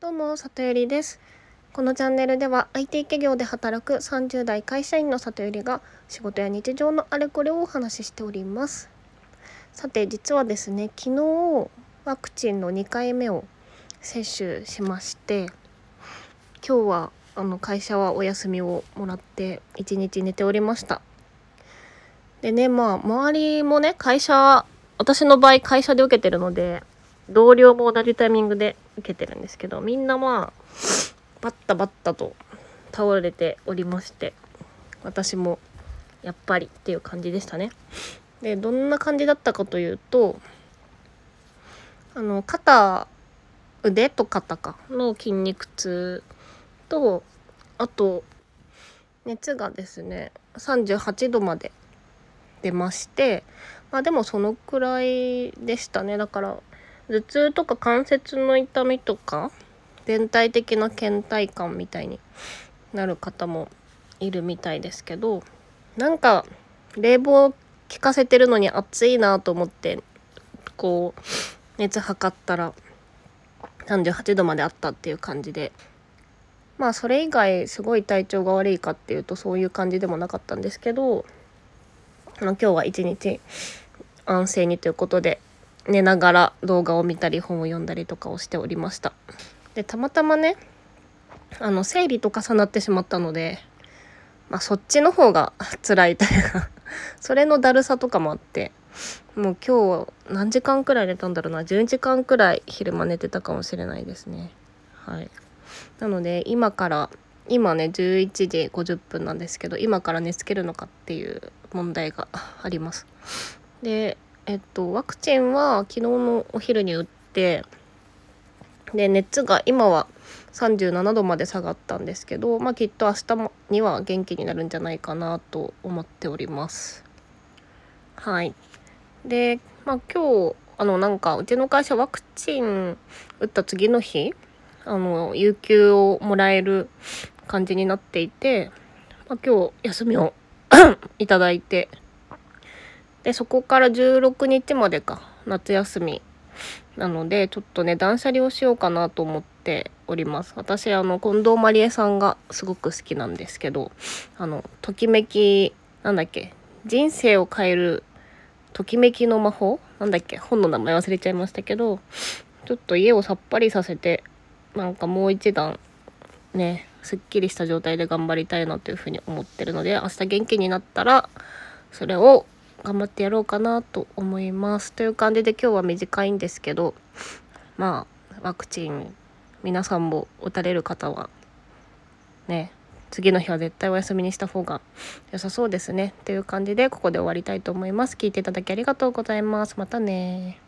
どうも里よりです。このチャンネルでは IT 企業で働く30代会社員の里よりが仕事や日常のあれこれをお話ししております。さて実はですね昨日ワクチンの2回目を接種しまして今日はあの会社はお休みをもらって1日寝ておりました。でねまあ周りもね会社私の場合会社で受けてるので同僚も同じタイミングで受けてるんですけどみんなまあバッタバッタと倒れておりまして私もやっぱりっていう感じでしたね。でどんな感じだったかというとあの肩腕と肩かの筋肉痛とあと熱がですね38度まで出ましてまあでもそのくらいでしたねだから頭痛とか関節の痛みとか全体的な倦怠感みたいになる方もいるみたいですけどなんか冷房効かせてるのに暑いなと思ってこう熱測ったら38度まであったっていう感じで。まあそれ以外すごい体調が悪いかっていうとそういう感じでもなかったんですけどあ今日は一日安静にということで寝ながら動画を見たり本を読んだりとかをしておりました。でたまたまねあの生理と重なってしまったので、まあ、そっちの方が辛いというか それのだるさとかもあってもう今日何時間くらい寝たんだろうな10時間くらい昼間寝てたかもしれないですね。はい。なので今から今ね11時50分なんですけど今から寝つけるのかっていう問題があります。でえっと、ワクチンは昨日のお昼に打って、で、熱が今は37度まで下がったんですけど、まあ、きっと明日には元気になるんじゃないかなと思っております。はい。で、まあ、今日、あの、なんか、うちの会社ワクチン打った次の日、あの、有給をもらえる感じになっていて、まあ、今日休みを いただいて、でそこから16日までか。夏休み。なのでちょっとね断捨離をしようかなと思っております。私あの近藤麻理恵さんがすごく好きなんですけどあのときめきなんだっけ人生を変えるときめきの魔法？なんだっけ？本の名前忘れちゃいましたけどちょっと家をさっぱりさせてなんかもう一段ねすっきりした状態で頑張りたいなというふうに思ってるので明日元気になったらそれを頑張ってやろうかなと思います。という感じで今日は短いんですけどまあワクチン皆さんも打たれる方はね次の日は絶対お休みにした方が良さそうですね。という感じでここで終わりたいと思います。聞いていただきありがとうございます。またね